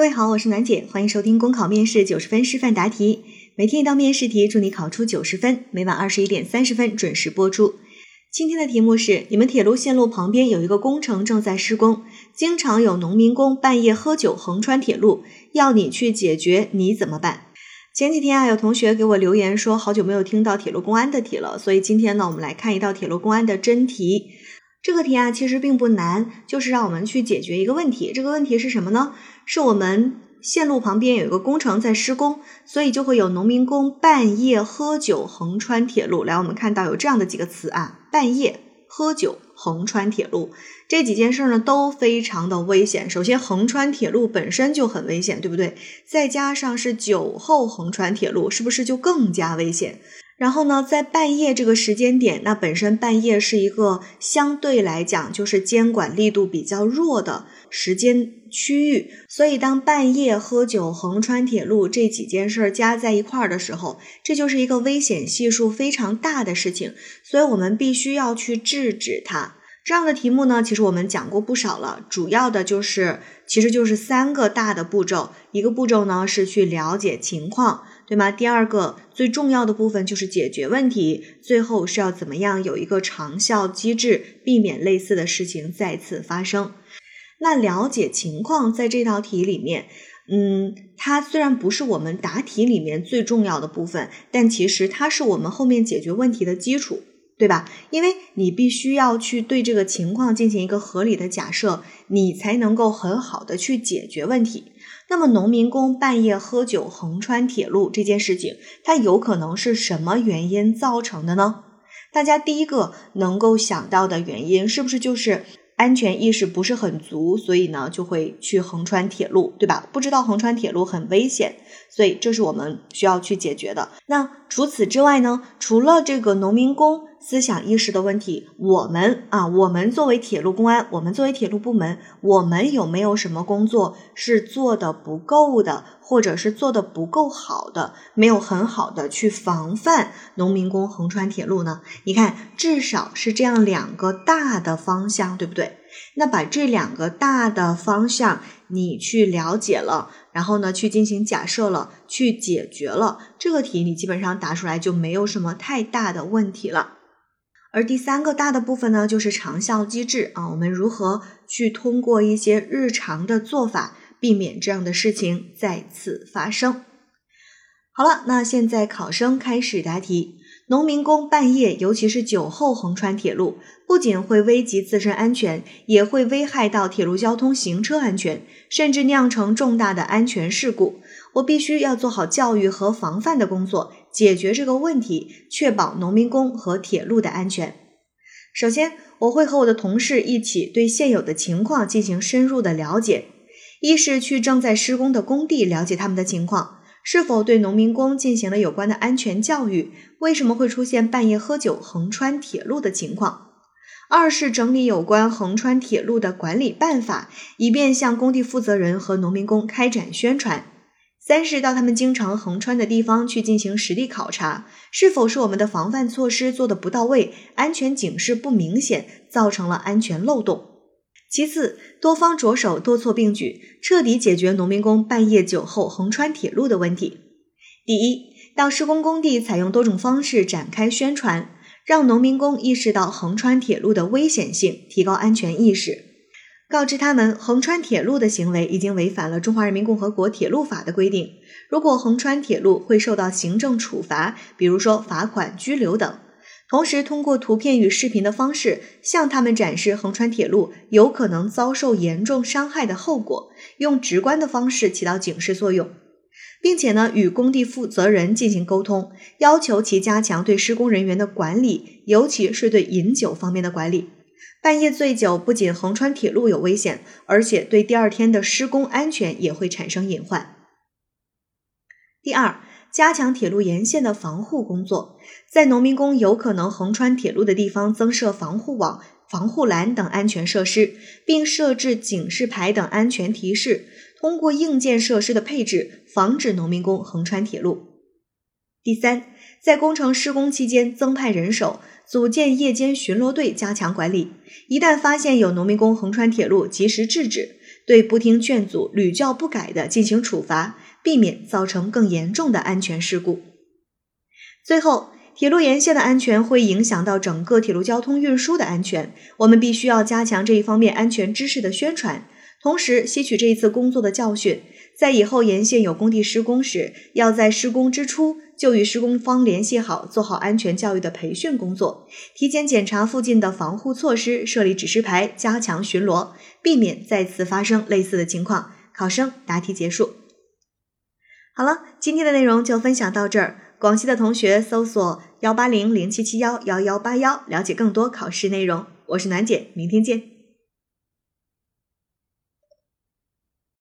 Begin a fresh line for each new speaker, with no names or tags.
各位好，我是暖姐，欢迎收听公考面试九十分示范答题，每天一道面试题，祝你考出九十分。每晚二十一点三十分准时播出。今天的题目是：你们铁路线路旁边有一个工程正在施工，经常有农民工半夜喝酒横穿铁路，要你去解决，你怎么办？前几天啊，有同学给我留言说，好久没有听到铁路公安的题了，所以今天呢，我们来看一道铁路公安的真题。这个题啊，其实并不难，就是让我们去解决一个问题。这个问题是什么呢？是我们线路旁边有一个工程在施工，所以就会有农民工半夜喝酒横穿铁路。来，我们看到有这样的几个词啊，半夜喝酒横穿铁路，这几件事呢都非常的危险。首先，横穿铁路本身就很危险，对不对？再加上是酒后横穿铁路，是不是就更加危险？然后呢，在半夜这个时间点，那本身半夜是一个相对来讲就是监管力度比较弱的时间区域，所以当半夜喝酒横穿铁路这几件事加在一块儿的时候，这就是一个危险系数非常大的事情，所以我们必须要去制止它。这样的题目呢，其实我们讲过不少了，主要的就是其实就是三个大的步骤，一个步骤呢是去了解情况。对吗？第二个最重要的部分就是解决问题，最后是要怎么样有一个长效机制，避免类似的事情再次发生。那了解情况在这道题里面，嗯，它虽然不是我们答题里面最重要的部分，但其实它是我们后面解决问题的基础，对吧？因为你必须要去对这个情况进行一个合理的假设，你才能够很好的去解决问题。那么，农民工半夜喝酒横穿铁路这件事情，它有可能是什么原因造成的呢？大家第一个能够想到的原因，是不是就是安全意识不是很足，所以呢就会去横穿铁路，对吧？不知道横穿铁路很危险，所以这是我们需要去解决的。那除此之外呢？除了这个农民工。思想意识的问题，我们啊，我们作为铁路公安，我们作为铁路部门，我们有没有什么工作是做的不够的，或者是做的不够好的，没有很好的去防范农民工横穿铁路呢？你看，至少是这样两个大的方向，对不对？那把这两个大的方向你去了解了，然后呢，去进行假设了，去解决了这个题，你基本上答出来就没有什么太大的问题了。而第三个大的部分呢，就是长效机制啊，我们如何去通过一些日常的做法，避免这样的事情再次发生。好了，那现在考生开始答题。农民工半夜，尤其是酒后横穿铁路，不仅会危及自身安全，也会危害到铁路交通行车安全，甚至酿成重大的安全事故。我必须要做好教育和防范的工作。解决这个问题，确保农民工和铁路的安全。首先，我会和我的同事一起对现有的情况进行深入的了解。一是去正在施工的工地了解他们的情况，是否对农民工进行了有关的安全教育，为什么会出现半夜喝酒横穿铁路的情况。二是整理有关横穿铁路的管理办法，以便向工地负责人和农民工开展宣传。三是到他们经常横穿的地方去进行实地考察，是否是我们的防范措施做的不到位，安全警示不明显，造成了安全漏洞。其次，多方着手，多措并举，彻底解决农民工半夜酒后横穿铁路的问题。第一，到施工工地采用多种方式展开宣传，让农民工意识到横穿铁路的危险性，提高安全意识。告知他们，横穿铁路的行为已经违反了《中华人民共和国铁路法》的规定。如果横穿铁路，会受到行政处罚，比如说罚款、拘留等。同时，通过图片与视频的方式，向他们展示横穿铁路有可能遭受严重伤害的后果，用直观的方式起到警示作用，并且呢，与工地负责人进行沟通，要求其加强对施工人员的管理，尤其是对饮酒方面的管理。半夜醉酒不仅横穿铁路有危险，而且对第二天的施工安全也会产生隐患。第二，加强铁路沿线的防护工作，在农民工有可能横穿铁路的地方增设防护网、防护栏等安全设施，并设置警示牌等安全提示，通过硬件设施的配置，防止农民工横穿铁路。第三，在工程施工期间增派人手。组建夜间巡逻队，加强管理。一旦发现有农民工横穿铁路，及时制止，对不听劝阻、屡教不改的进行处罚，避免造成更严重的安全事故。最后，铁路沿线的安全会影响到整个铁路交通运输的安全，我们必须要加强这一方面安全知识的宣传，同时吸取这一次工作的教训，在以后沿线有工地施工时，要在施工之初就与施工方联系好，做好安全教育的培训工作，提前检查附近的防护措施，设立指示牌，加强巡逻，避免再次发生类似的情况。考生答题结束。好了，今天的内容就分享到这儿。广西的同学搜索幺八零零七七幺幺幺八幺，了解更多考试内容。我是暖姐，明天见。